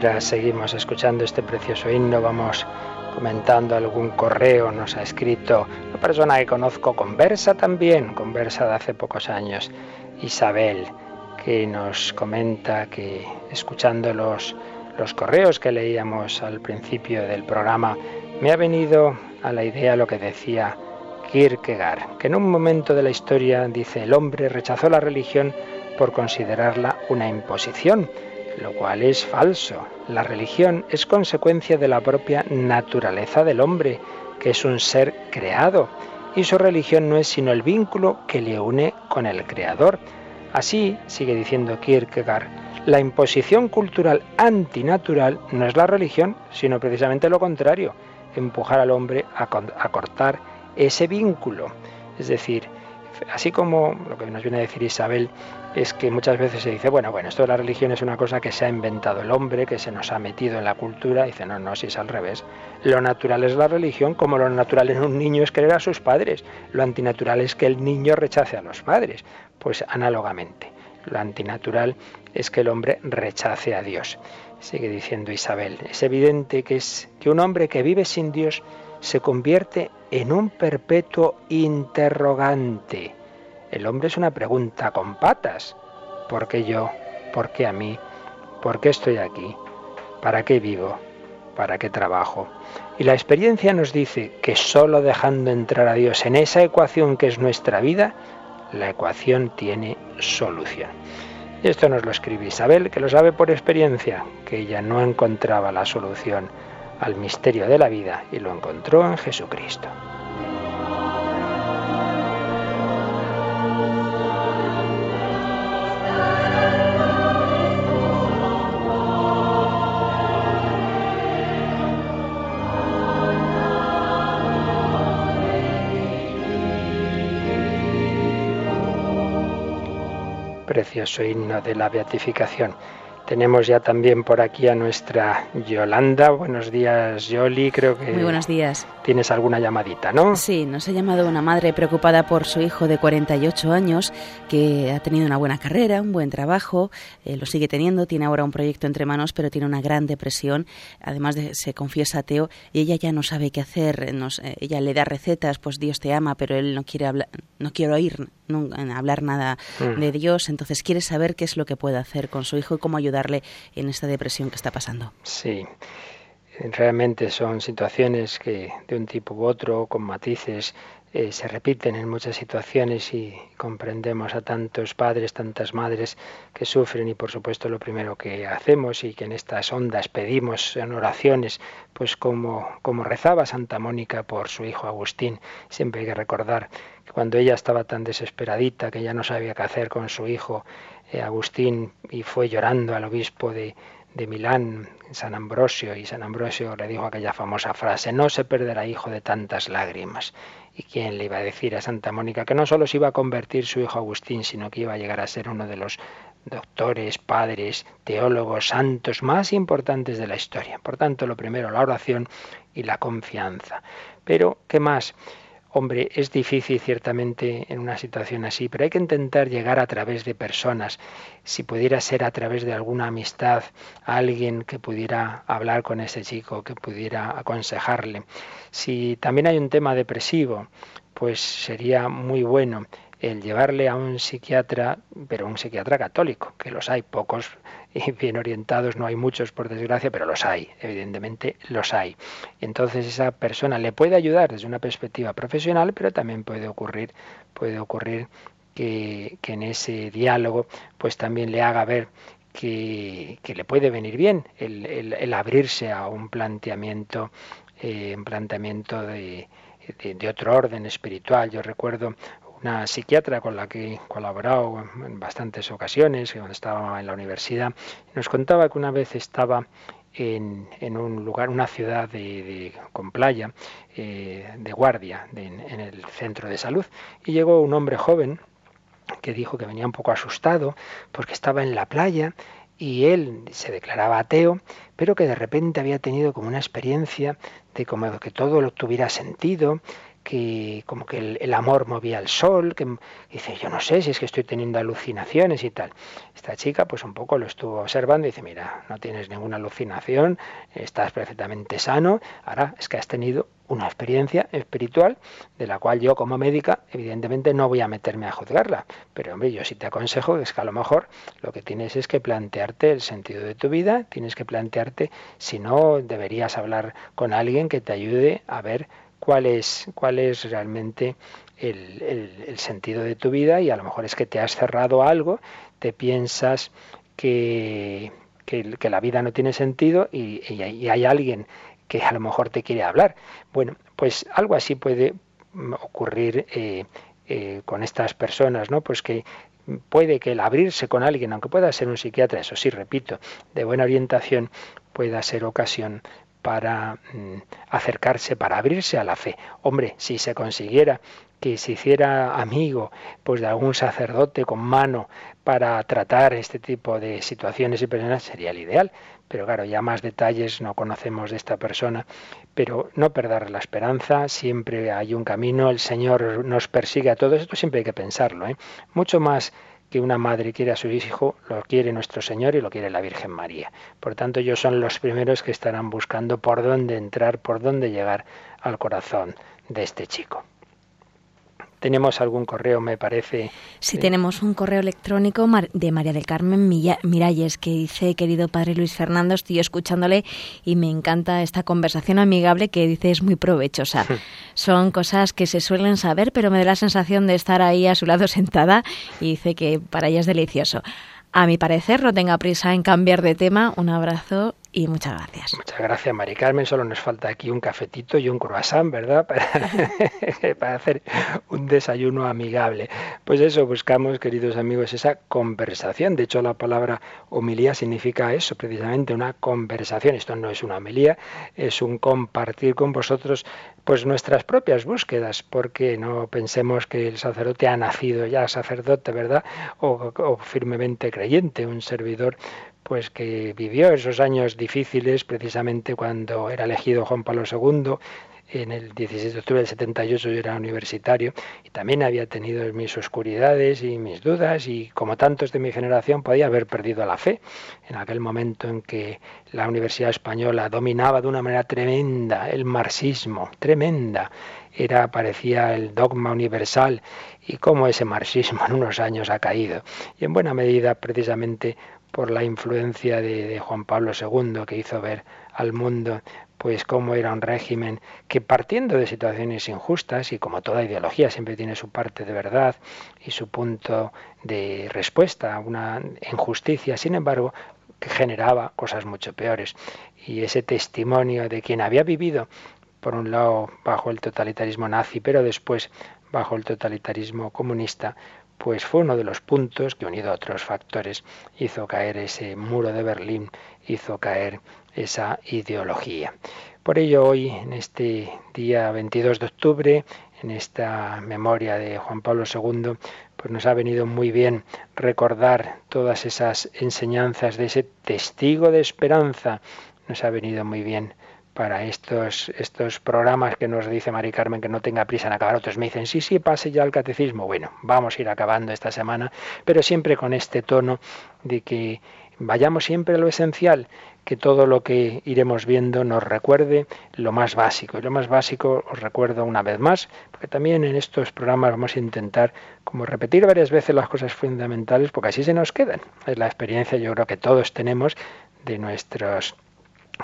mientras seguimos escuchando este precioso himno, vamos comentando algún correo. Nos ha escrito una persona que conozco, conversa también, conversa de hace pocos años, Isabel, que nos comenta que escuchando los, los correos que leíamos al principio del programa, me ha venido a la idea lo que decía Kierkegaard, que en un momento de la historia dice el hombre rechazó la religión por considerarla una imposición lo cual es falso. La religión es consecuencia de la propia naturaleza del hombre, que es un ser creado, y su religión no es sino el vínculo que le une con el Creador. Así, sigue diciendo Kierkegaard, la imposición cultural antinatural no es la religión, sino precisamente lo contrario, empujar al hombre a, cortar ese vínculo. Es decir, Así como lo que nos viene a decir Isabel es que muchas veces se dice, bueno, bueno, esto de la religión es una cosa que se ha inventado el hombre, que se nos ha metido en la cultura. Dice, no, no, si es al revés. Lo natural es la religión, como lo natural en un niño es querer a sus padres. Lo antinatural es que el niño rechace a los padres. Pues análogamente, lo antinatural es que el hombre rechace a Dios. Sigue diciendo Isabel, es evidente que es que un hombre que vive sin Dios se convierte en un perpetuo interrogante. El hombre es una pregunta con patas. ¿Por qué yo? ¿Por qué a mí? ¿Por qué estoy aquí? ¿Para qué vivo? ¿Para qué trabajo? Y la experiencia nos dice que solo dejando entrar a Dios en esa ecuación que es nuestra vida, la ecuación tiene solución. Esto nos lo escribe Isabel, que lo sabe por experiencia, que ella no encontraba la solución al misterio de la vida y lo encontró en Jesucristo. precioso himno de la beatificación. Tenemos ya también por aquí a nuestra Yolanda. Buenos días, Yoli. Creo que. Muy buenos días. Tienes alguna llamadita, ¿no? Sí, nos ha llamado una madre preocupada por su hijo de 48 años que ha tenido una buena carrera, un buen trabajo, eh, lo sigue teniendo, tiene ahora un proyecto entre manos, pero tiene una gran depresión. Además, de, se confiesa ateo y ella ya no sabe qué hacer. Nos, eh, ella le da recetas, pues Dios te ama, pero él no quiere hablar, no quiere oír hablar nada mm. de Dios, entonces quiere saber qué es lo que puede hacer con su hijo y cómo ayudarle en esta depresión que está pasando. Sí, realmente son situaciones que de un tipo u otro, con matices, eh, se repiten en muchas situaciones y comprendemos a tantos padres, tantas madres que sufren y por supuesto lo primero que hacemos y que en estas ondas pedimos en oraciones, pues como, como rezaba Santa Mónica por su hijo Agustín, siempre hay que recordar que cuando ella estaba tan desesperadita que ya no sabía qué hacer con su hijo eh, Agustín y fue llorando al obispo de, de Milán, San Ambrosio, y San Ambrosio le dijo aquella famosa frase, no se perderá hijo de tantas lágrimas. ¿Y quién le iba a decir a Santa Mónica que no solo se iba a convertir su hijo Agustín, sino que iba a llegar a ser uno de los doctores, padres, teólogos, santos más importantes de la historia? Por tanto, lo primero, la oración y la confianza. Pero, ¿qué más? Hombre, es difícil ciertamente en una situación así, pero hay que intentar llegar a través de personas. Si pudiera ser a través de alguna amistad, alguien que pudiera hablar con ese chico, que pudiera aconsejarle. Si también hay un tema depresivo, pues sería muy bueno el llevarle a un psiquiatra, pero un psiquiatra católico, que los hay pocos y bien orientados, no hay muchos por desgracia, pero los hay, evidentemente los hay. Entonces esa persona le puede ayudar desde una perspectiva profesional, pero también puede ocurrir, puede ocurrir que, en ese diálogo pues también le haga ver que, le puede venir bien el, abrirse a un planteamiento, eh, un planteamiento de, otro orden espiritual. Yo recuerdo una psiquiatra con la que he colaborado en bastantes ocasiones, cuando estaba en la universidad, nos contaba que una vez estaba en, un lugar, una ciudad de, con playa, eh, de guardia, en el centro de salud, y llegó un hombre joven que dijo que venía un poco asustado porque estaba en la playa y él se declaraba ateo, pero que de repente había tenido como una experiencia de como que todo lo tuviera sentido, que como que el, amor movía el sol, que dice, yo no sé si es que estoy teniendo alucinaciones y tal. Esta chica pues un poco lo estuvo observando y dice, mira, no tienes ninguna alucinación, estás perfectamente sano, ahora es que has tenido una experiencia espiritual de la cual yo como médica evidentemente no voy a meterme a juzgarla, pero hombre, yo sí te aconsejo que es que a lo mejor lo que tienes es que plantearte el sentido de tu vida, tienes que plantearte si no deberías hablar con alguien que te ayude a ver cuál es, cuál es realmente el, sentido de tu vida y a lo mejor es que te has cerrado algo, te piensas que, que, la vida no tiene sentido y, hay alguien que a lo mejor te quiere hablar. Bueno, pues algo así puede ocurrir eh, eh, con estas personas, ¿no? Pues que puede que el abrirse con alguien, aunque pueda ser un psiquiatra, eso sí, repito, de buena orientación, pueda ser ocasión para mm, acercarse, para abrirse a la fe. Hombre, si se consiguiera que se hiciera amigo pues de algún sacerdote con mano para tratar este tipo de situaciones y personas sería el ideal. Pero claro, ya más detalles no conocemos de esta persona, pero no perder la esperanza, siempre hay un camino, el Señor nos persigue a todos, esto siempre hay que pensarlo, ¿eh? mucho más que una madre quiere a su hijo, lo quiere nuestro Señor y lo quiere la Virgen María. Por tanto, ellos son los primeros que estarán buscando por dónde entrar, por dónde llegar al corazón de este chico. Tenemos algún correo, me parece. Sí, tenemos un correo electrónico de María del Carmen Miralles que dice, querido padre Luis Fernando, estoy escuchándole y me encanta esta conversación amigable que dice es muy provechosa. Son cosas que se suelen saber, pero me da la sensación de estar ahí a su lado sentada y dice que para ella es delicioso. A mi parecer, no tenga prisa en cambiar de tema. Un abrazo y muchas gracias. Muchas gracias, Mari Carmen. Solo nos falta aquí un cafetito y un croissant, ¿verdad? Para, hacer un desayuno amigable. Pues eso, buscamos, queridos amigos, esa conversación. De hecho, la palabra homilía significa eso, precisamente una conversación. Esto no es una homilía, es un compartir con vosotros pues nuestras propias búsquedas, porque no pensemos que el sacerdote ha nacido ya sacerdote, ¿verdad? O firmemente creyente, un servidor pues que vivió esos años difíciles precisamente cuando era elegido Juan Pablo II. En el 16 de octubre del 78 yo era universitario y también había tenido mis oscuridades y mis dudas y como tantos de mi generación podía haber perdido la fe en aquel momento en que la Universidad Española dominaba de una manera tremenda el marxismo, tremenda era parecía el dogma universal y cómo ese marxismo en unos años ha caído y en buena medida precisamente por la influencia de, Juan Pablo II, que hizo ver al mundo pues cómo era un régimen que partiendo de situaciones injustas y como toda ideología siempre tiene su parte de verdad y su punto de respuesta a una injusticia, sin embargo, que generaba cosas mucho peores. Y ese testimonio de quien había vivido, por un lado, bajo el totalitarismo nazi, pero después bajo el totalitarismo comunista, pues fue uno de los puntos que, unido a otros factores, hizo caer ese muro de Berlín, hizo caer esa ideología. Por ello, hoy, en este día 22 de octubre, en esta memoria de Juan Pablo II, pues nos ha venido muy bien recordar todas esas enseñanzas de ese testigo de esperanza. Nos ha venido muy bien para estos, estos programas que nos dice Mari Carmen que no tenga prisa en acabar. Otros me dicen, sí, sí, pase ya el catecismo. Bueno, vamos a ir acabando esta semana, pero siempre con este tono de que vayamos siempre a lo esencial, que todo lo que iremos viendo nos recuerde lo más básico. Y lo más básico os recuerdo una vez más, porque también en estos programas vamos a intentar como repetir varias veces las cosas fundamentales, porque así se nos quedan. Es la experiencia, yo creo que todos tenemos de nuestros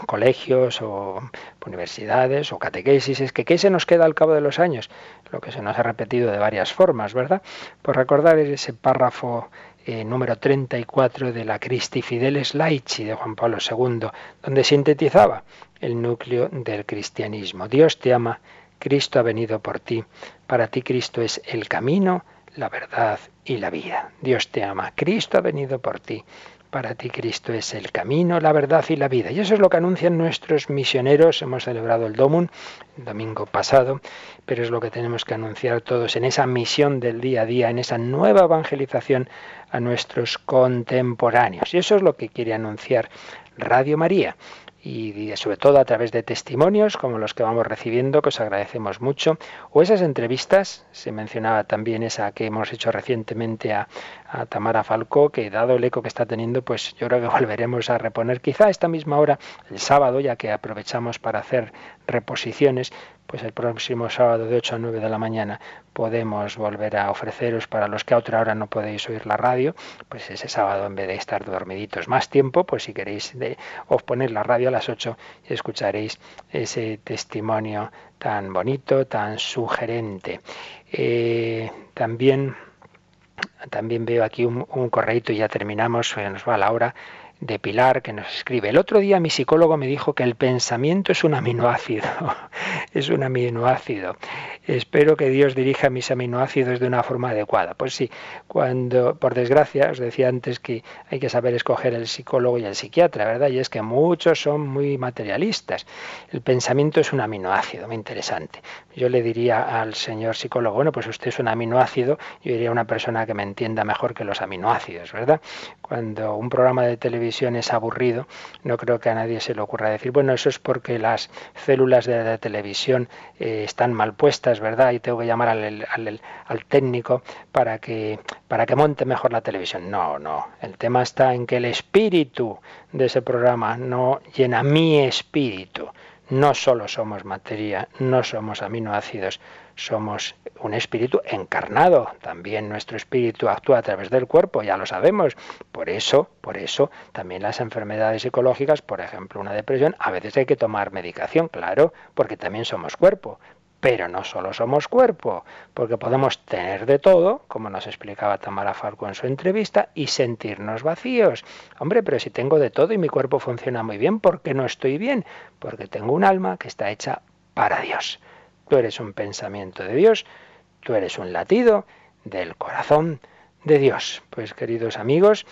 colegios o universidades o catequesis, es que ¿qué se nos queda al cabo de los años? Lo que se nos ha repetido de varias formas, ¿verdad? Por recordar ese párrafo eh, número 34 de la Christi Fideles Laici de Juan Pablo II, donde sintetizaba el núcleo del cristianismo. Dios te ama, Cristo ha venido por ti, para ti Cristo es el camino, la verdad y la vida. Dios te ama, Cristo ha venido por ti. Para ti Cristo es el camino, la verdad y la vida. Y eso es lo que anuncian nuestros misioneros. Hemos celebrado el Domun el domingo pasado, pero es lo que tenemos que anunciar todos en esa misión del día a día, en esa nueva evangelización a nuestros contemporáneos. Y eso es lo que quiere anunciar Radio María y sobre todo a través de testimonios como los que vamos recibiendo, que os agradecemos mucho, o esas entrevistas, se mencionaba también esa que hemos hecho recientemente a, a Tamara Falcó, que dado el eco que está teniendo, pues yo creo que volveremos a reponer quizá a esta misma hora, el sábado, ya que aprovechamos para hacer reposiciones, pues el próximo sábado de 8 a 9 de la mañana podemos volver a ofreceros para los que a otra hora no podéis oír la radio, pues ese sábado en vez de estar dormiditos más tiempo, pues si queréis de, os poner la radio a las 8 y escucharéis ese testimonio tan bonito, tan sugerente. Eh, también, también veo aquí un, un y ya terminamos, nos va la hora de Pilar que nos escribe. El otro día mi psicólogo me dijo que el pensamiento es un aminoácido. es un aminoácido. Espero que Dios dirija mis aminoácidos de una forma adecuada. Pues sí, cuando, por desgracia, os decía antes que hay que saber escoger el psicólogo y el psiquiatra, ¿verdad? Y es que muchos son muy materialistas. El pensamiento es un aminoácido, muy interesante. Yo le diría al señor psicólogo, bueno, pues usted es un aminoácido, yo diría a una persona que me entienda mejor que los aminoácidos, ¿verdad? Cuando un programa de televisión es aburrido, no creo que a nadie se le ocurra decir, bueno, eso es porque las células de la televisión eh, están mal puestas, ¿verdad? Y tengo que llamar al, al, técnico para que, para que monte mejor la televisión. No, no. El tema está en que el espíritu de ese programa no llena mi espíritu. No solo somos materia, no somos aminoácidos, somos un espíritu encarnado. También nuestro espíritu actúa a través del cuerpo, ya lo sabemos. Por eso, por eso, también las enfermedades psicológicas, por ejemplo, una depresión, a veces hay que tomar medicación, claro, porque también somos cuerpo. Pero no solo somos cuerpo, porque podemos tener de todo, como nos explicaba Tamara Falco en su entrevista, y sentirnos vacíos. Hombre, pero si tengo de todo y mi cuerpo funciona muy bien, ¿por qué no estoy bien? Porque tengo un alma que está hecha para Dios. Tú eres un pensamiento de Dios, tú eres un latido del corazón de Dios. Pues queridos amigos,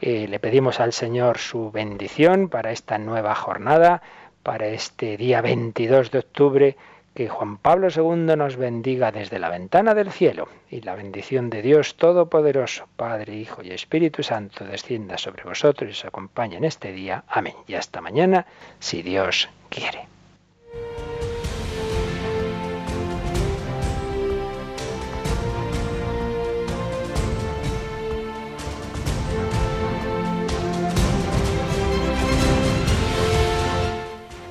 eh, le pedimos al Señor su bendición para esta nueva jornada, para este día 22 de octubre, que Juan Pablo II nos bendiga desde la ventana del cielo y la bendición de Dios Todopoderoso, Padre, Hijo y Espíritu Santo, descienda sobre vosotros y os acompañe en este día. Amén. Y hasta mañana, si Dios quiere.